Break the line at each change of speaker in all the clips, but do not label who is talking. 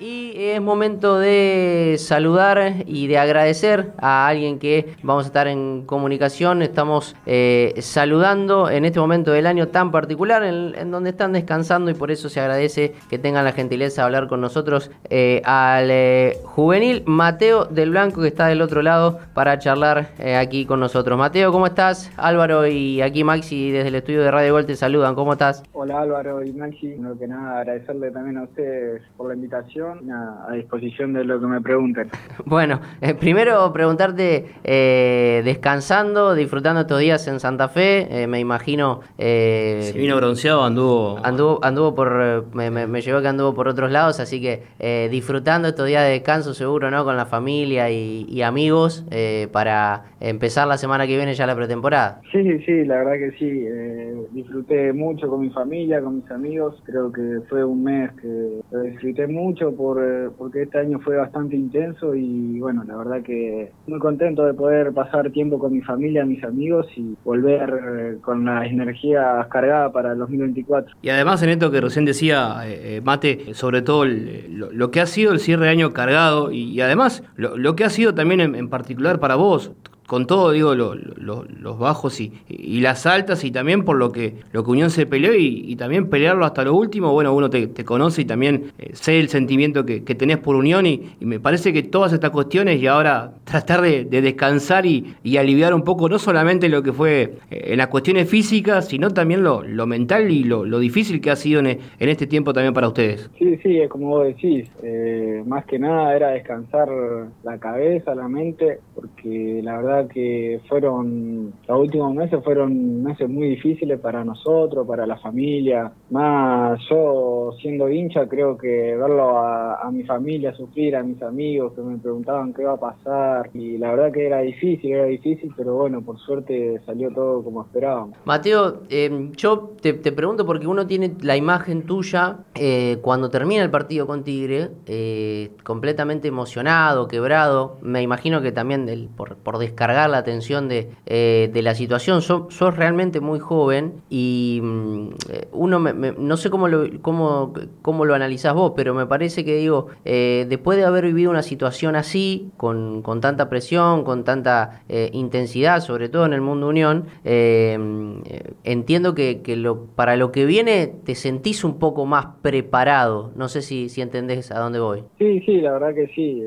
Y es momento de saludar y de agradecer a alguien que vamos a estar en comunicación. Estamos eh, saludando en este momento del año tan particular en, donde están descansando y por eso se agradece que tengan la gentileza de hablar con nosotros eh, al eh, juvenil Mateo del Blanco que está del otro lado para charlar aquí con nosotros. Mateo, ¿cómo estás? Álvaro y aquí Maxi desde el estudio de Radio Gol te saludan. ¿Cómo estás?
Hola Álvaro y Maxi. No que nada agradecerle también a ustedes por la invitación a disposición de lo que me pregunten.
Bueno, eh, primero preguntarte, eh, descansando, disfrutando estos días en Santa Fe, eh, me imagino...
Se vino bronceado, anduvo...
Anduvo, anduvo por... Me, me, llevó que anduvo por otros lados, así que disfrutando estos días de descanso seguro, ¿no? Con la familia y, amigos para empezar la semana que viene ya la pretemporada.
Sí, sí, la verdad que sí. disfruté mucho con mi familia, con mis amigos. Creo que fue un mes que disfruté mucho por, eh, porque este año fue bastante intenso y bueno, la verdad que muy contento de poder pasar tiempo con mi familia, mis amigos y volver eh, con las energías cargadas para el 2024.
Y además en esto que recién decía eh, Mate, sobre todo lo, que ha sido el cierre de año cargado y, además lo, que ha sido también en particular para vos, con todo, digo, los bajos y, y, las altas y también por lo que, lo que Unión se peleó y, también pelearlo hasta lo último, bueno, uno te, conoce y también eh, sé el sentimiento que, tenés por Unión y, me parece que todas estas cuestiones y ahora tratar de, descansar y, aliviar un poco no solamente lo que fue eh, en las cuestiones físicas, sino también lo, mental y lo, difícil que ha sido en, este tiempo también para ustedes.
Sí, sí, es como vos decís, eh, más que nada era descansar la cabeza, la mente, porque la verdad que fueron, los últimos meses fueron meses muy difíciles para nosotros, para la familia. Más yo siendo hincha, creo que verlo a, mi familia sufrir, a mis amigos que me preguntaban qué iba a pasar. Y la verdad que era difícil, era difícil, pero bueno, por suerte salió todo como esperábamos.
Mateo, eh, yo te, pregunto porque uno tiene la imagen tuya eh, cuando termina el partido con Tigre, eh, completamente emocionado, quebrado. Me imagino que también del, por, descargar cargar la atención de, eh, de la situación. Sos, realmente muy joven y mm, uno, no sé cómo lo, cómo, cómo lo analizás vos, pero me parece que digo, eh, después de haber vivido una situación así, con, con tanta presión, con tanta eh, intensidad, sobre todo en el mundo unión, entiendo que, para lo que viene te sentís un poco más preparado. No sé si, si entendés a dónde voy.
Sí, sí, la verdad que sí.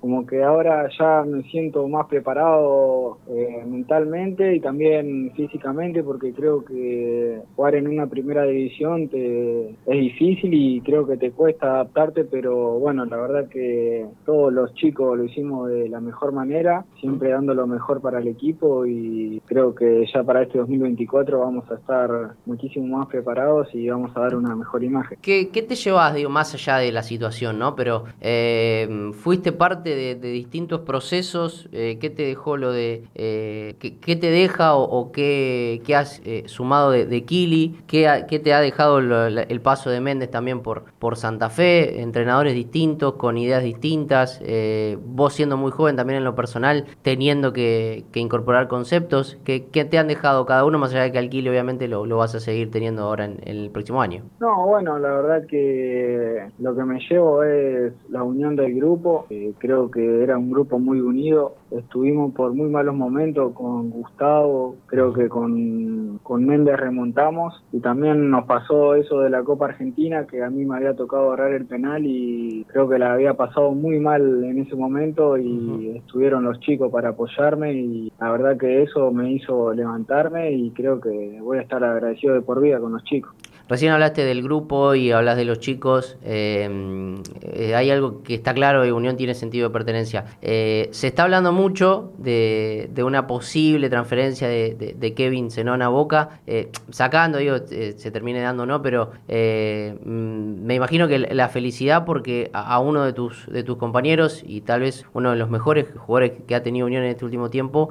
como que ahora ya me siento más preparado eh, mentalmente y también físicamente porque creo que jugar en una primera división te, es difícil y creo que te cuesta adaptarte, pero bueno, la verdad que todos los chicos lo hicimos de la mejor manera, siempre dando lo mejor para el equipo y creo que ya para este 2024 vamos a estar muchísimo más preparados y vamos a dar una mejor imagen.
¿Qué, te llevas, digo, más allá de la situación, ¿no? Pero eh, fuiste parte de, distintos procesos, eh, ¿qué te dejó lo de eh, ¿qué, te deja o, qué, has eh, sumado de, Kili, ¿Qué, ¿Qué, te ha dejado el paso de Méndez también por, por Santa Fe, entrenadores distintos, con ideas distintas, eh, vos siendo muy joven también en lo personal, teniendo que, incorporar conceptos, ¿qué, te han dejado cada uno, más allá de que al Kili obviamente lo, vas a seguir teniendo ahora en, el próximo año?
No, bueno, la verdad que lo que me llevo es la unión del grupo, creo que era un grupo muy unido, estuvimos por muy malos momentos con Gustavo, creo que con, con Méndez remontamos y también nos pasó eso de la Copa Argentina que a mí me había tocado agarrar el penal y creo que la había pasado muy mal en ese momento y estuvieron los chicos para apoyarme y la verdad que eso me hizo levantarme y creo que voy a estar agradecido de por vida con los chicos.
Recién hablaste del grupo y hablas de los chicos. Eh, eh, hay algo que está claro y Unión tiene sentido de pertenencia. Eh, se está hablando mucho de, una posible transferencia de, Kevin Zenón a Boca, sacando, digo, se termine dando no, pero mm, me imagino que la felicidad porque a, uno de tus, de tus compañeros y tal vez uno de los mejores jugadores que ha tenido Unión en este último tiempo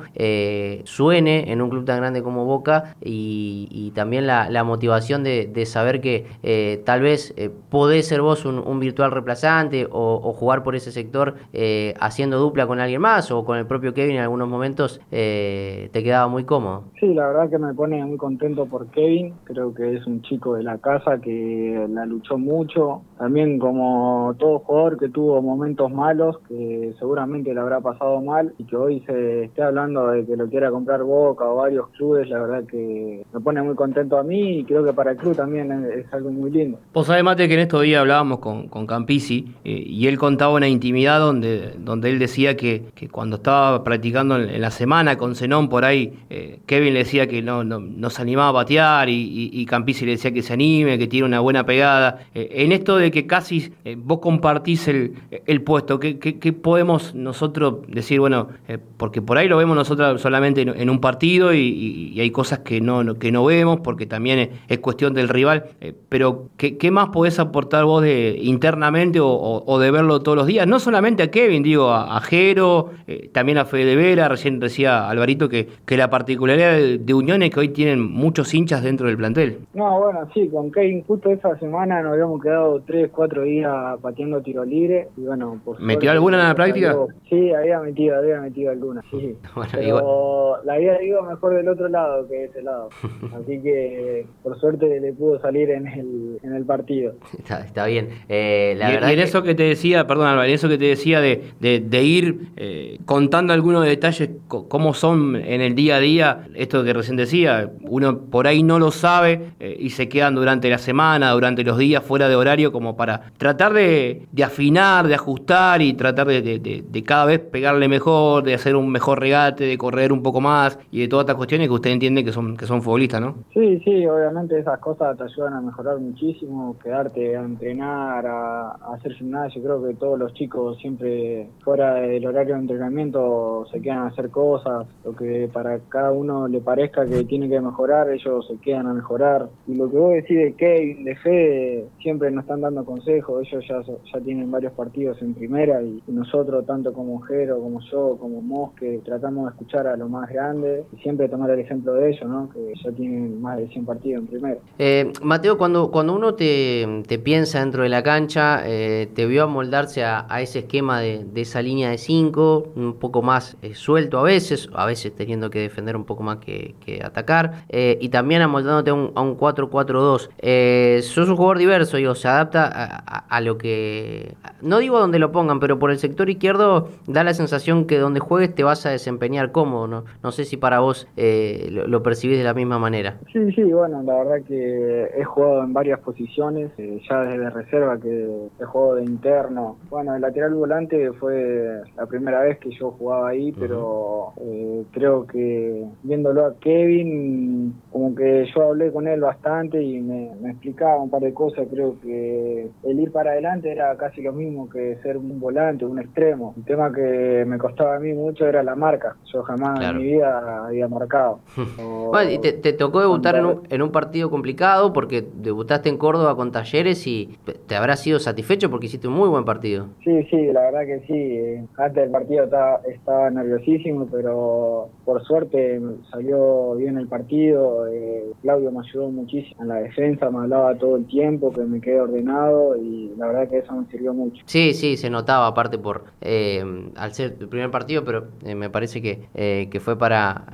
suene en un club tan grande como Boca y, también la, motivación de saber que eh, tal vez eh, podés ser vos un, virtual reemplazante o, jugar por ese sector eh, haciendo dupla con alguien más o con el propio Kevin en algunos momentos te quedaba muy cómodo.
Sí, la verdad que me pone muy contento por Kevin, creo que es un chico de la casa que la luchó mucho, también como todo jugador que tuvo momentos malos, que seguramente le habrá pasado mal y que hoy se esté hablando de que lo quiera comprar Boca o varios clubes, la verdad que me pone muy contento a mí y creo que para el club también es, algo muy lindo.
Vos sabés, Mate, que en estos días hablábamos con, con Campisi eh, y él contaba una intimidad donde, donde él decía que, que cuando estaba practicando en, la semana con Zenón por ahí, eh, Kevin le decía que no, no, se animaba a batear y, y, Campisi le decía que se anime, que tiene una buena pegada. Eh, en esto de que casi vos compartís el, el puesto, ¿qué, ¿qué, podemos nosotros decir? Bueno, porque por ahí lo vemos nosotros solamente en, un partido y, hay cosas que no, que no vemos porque también es, cuestión del rival. Eh, pero, ¿qué, más podés aportar vos de internamente o, de verlo todos los días? No solamente a Kevin, digo, a, Jero, eh, también a Fede Vera, recién decía Alvarito que, que la particularidad de, Unión es que hoy tienen muchos hinchas dentro del plantel.
No, bueno, sí, con Kevin justo esa semana nos habíamos quedado tres, cuatro días pateando tiro libre y bueno,
¿Metió alguna en la práctica?
sí, había metido, había metido alguna, sí. Pero la había ido mejor del otro lado que de este lado. Así que por suerte le pudo salir en el, en el partido.
Está, bien. Eh, la
y,
verdad
en eso que te decía, perdón, en eso que te decía de, de, ir eh, contando algunos detalles, cómo son en el día a día, esto que recién decía, uno por ahí no lo sabe eh, y se quedan durante la semana, durante los días fuera de horario, como para tratar de, de afinar, de ajustar y tratar de, de, cada vez pegarle mejor, de hacer un mejor regate, de correr un poco más y de todas estas cuestiones que usted entiende que son, que son futbolistas, ¿no?
Sí, sí, obviamente esas cosas ayudan a mejorar muchísimo, quedarte a entrenar, a, hacer gimnasio. Creo que todos los chicos siempre fuera del horario de entrenamiento se quedan a hacer cosas, lo que para cada uno le parezca que tiene que mejorar, ellos se quedan a mejorar. Y lo que vos decís de Kevin, de Fede, siempre nos están dando consejos, ellos ya, ya tienen varios partidos en primera y, nosotros, tanto como Jero, como yo, como Mosque, tratamos de escuchar a lo más grande y siempre tomar el ejemplo de ellos, ¿no? que ya tienen más de 100 partidos en primera.
Eh, Mateo, cuando, cuando uno te, te, piensa dentro de la cancha, eh, te vio amoldarse a, a ese esquema de, de, esa línea de 5, un poco más eh, suelto a veces, a veces teniendo que defender un poco más que, que atacar, eh, y también amoldándote a un, un 4-4-2. sos un jugador diverso, digo, se adapta a, a, lo que... No digo donde lo pongan, pero por el sector izquierdo da la sensación que donde juegues te vas a desempeñar cómodo, ¿no? No sé si para vos lo, lo percibís de la misma manera.
Sí, sí, bueno, la verdad que he jugado en varias posiciones, eh, ya desde reserva que he jugado de interno. Bueno, el lateral volante fue la primera vez que yo jugaba ahí, pero eh, creo que viéndolo a Kevin, como que yo hablé con él bastante y me, explicaba un par de cosas. Creo que el ir para adelante era casi lo mismo que ser un volante, un extremo. El tema que me costaba a mí mucho era la marca. Yo jamás en mi vida había marcado.
bueno, y te, tocó debutar en un, en un partido complicado porque debutaste en Córdoba con Talleres y te habrás sido satisfecho porque hiciste un muy buen partido.
Sí, sí, la verdad que sí. Antes del partido estaba, estaba nerviosísimo, pero por suerte salió bien el partido. Eh, Claudio me ayudó muchísimo en la defensa, me hablaba todo el tiempo, que me quedé ordenado y la verdad que eso me sirvió mucho.
Sí, sí, se notaba aparte por eh, al ser el primer partido, pero eh, me parece que, que fue para,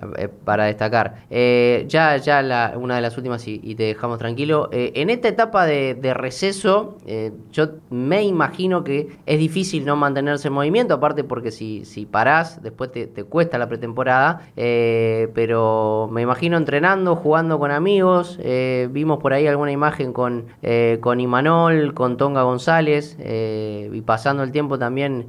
para destacar. ya ya la, una de las últimas y, te dejamos tranquilo. Eh, en esta etapa de, receso, eh, yo me imagino que es difícil no mantenerse en movimiento, aparte porque si, si parás, después te, cuesta la pretemporada, eh, pero me imagino entrenando, jugando con amigos, vimos por ahí alguna imagen con, con Imanol, con Tonga González, y pasando el tiempo también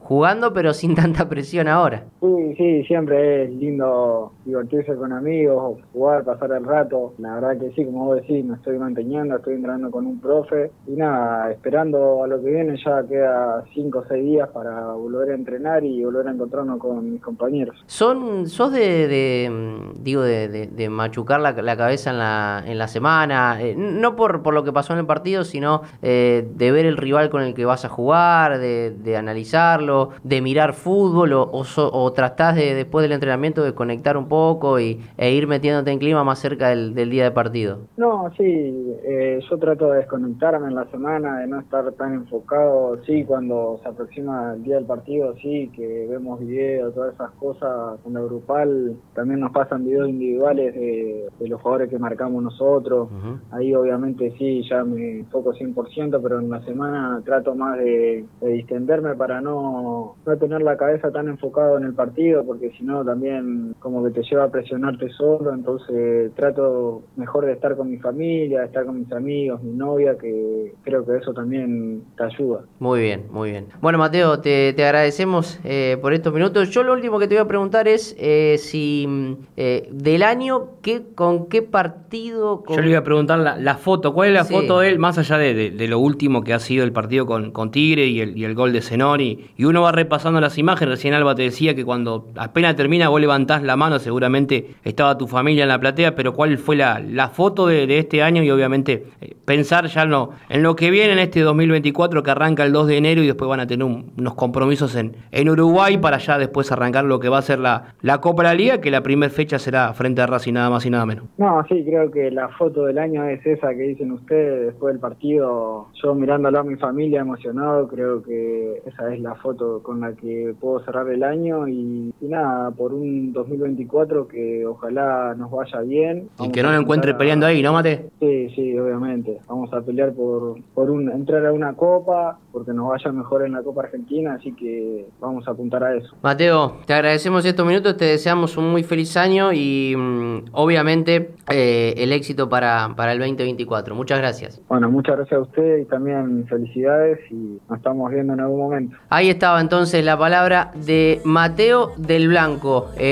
jugando, pero sin tanta presión ahora.
Sí, sí, siempre es lindo divertirse con amigos, jugar, pasar el rato. La verdad que sí, como vos decís, me estoy manteniendo, estoy entrenando con un profe y nada, esperando a lo que viene, ya queda 5 o 6 días para volver a entrenar y volver a encontrarnos con mis compañeros.
¿Son, ¿Sos de, mm, digo, de, machucar la, cabeza en la, en la semana? Eh, no por, por lo que pasó en el partido, sino eh, de ver el rival con el que vas a jugar, de, analizarlo, de mirar fútbol o, o, tratás de, después del entrenamiento de conectar un poco y, e ir metiéndote en clima más cerca del, día de partido?
No, sí, eh, yo trato de desconectarme en la semana, de no estar tan enfocado, sí, cuando se aproxima el día del partido, sí, que vemos videos, todas esas cosas, en lo grupal también nos pasan videos individuales de, los jugadores que marcamos nosotros, ahí obviamente sí, ya me enfoco 100%, pero en la semana trato más de, distenderme para no, no tener la cabeza tan enfocado en el partido, porque si no también como que te lleva a presionarte solo, entonces trato mejor de estar con mi familia, de estar con mis amigos, mi novia, que creo que eso también te ayuda.
Muy bien, muy bien. Bueno, Mateo, te, agradecemos eh, por estos minutos. Yo lo último que te voy a preguntar es eh, si eh, del año, ¿qué, ¿con qué partido?
Yo le iba a preguntar la, foto, ¿cuál es la foto de él, más allá de, lo último que ha sido el partido con, con Tigre y el, y el gol de Zenori? Y uno va repasando las imágenes, recién Alba te decía que cuando apenas termina vos levantás la mano, seguramente estaba tu familia en la platea, pero ¿cuál fue la, la foto de, este año? Y obviamente eh, pensar ya no, en lo que viene en este 2024 que arranca el 2 de enero y después van a tener unos compromisos en, en Uruguay para ya después arrancar lo que va a ser la, la Copa de la Liga, que la primera fecha será frente a Racing nada más y nada menos.
No, sí, creo que la foto del año es esa que dicen ustedes después del partido, yo mirándolo a mi familia emocionado, creo que esa es la foto con la que puedo cerrar el año y, nada, por un 2024 que ojalá nos vaya bien.
Y que no lo encuentre peleando ahí, ¿no, Mate?
Sí, sí, obviamente. Vamos a pelear por, por un, entrar a una copa, porque nos vaya mejor en la Copa Argentina, así que vamos a apuntar a eso.
Mateo, te agradecemos estos minutos, te deseamos un muy feliz año y mm, obviamente eh, el éxito para, para el 2024. Muchas gracias.
Bueno, muchas gracias a usted y también felicidades y nos estamos viendo en algún momento.
Ahí estaba entonces la palabra de Mateo del Blanco.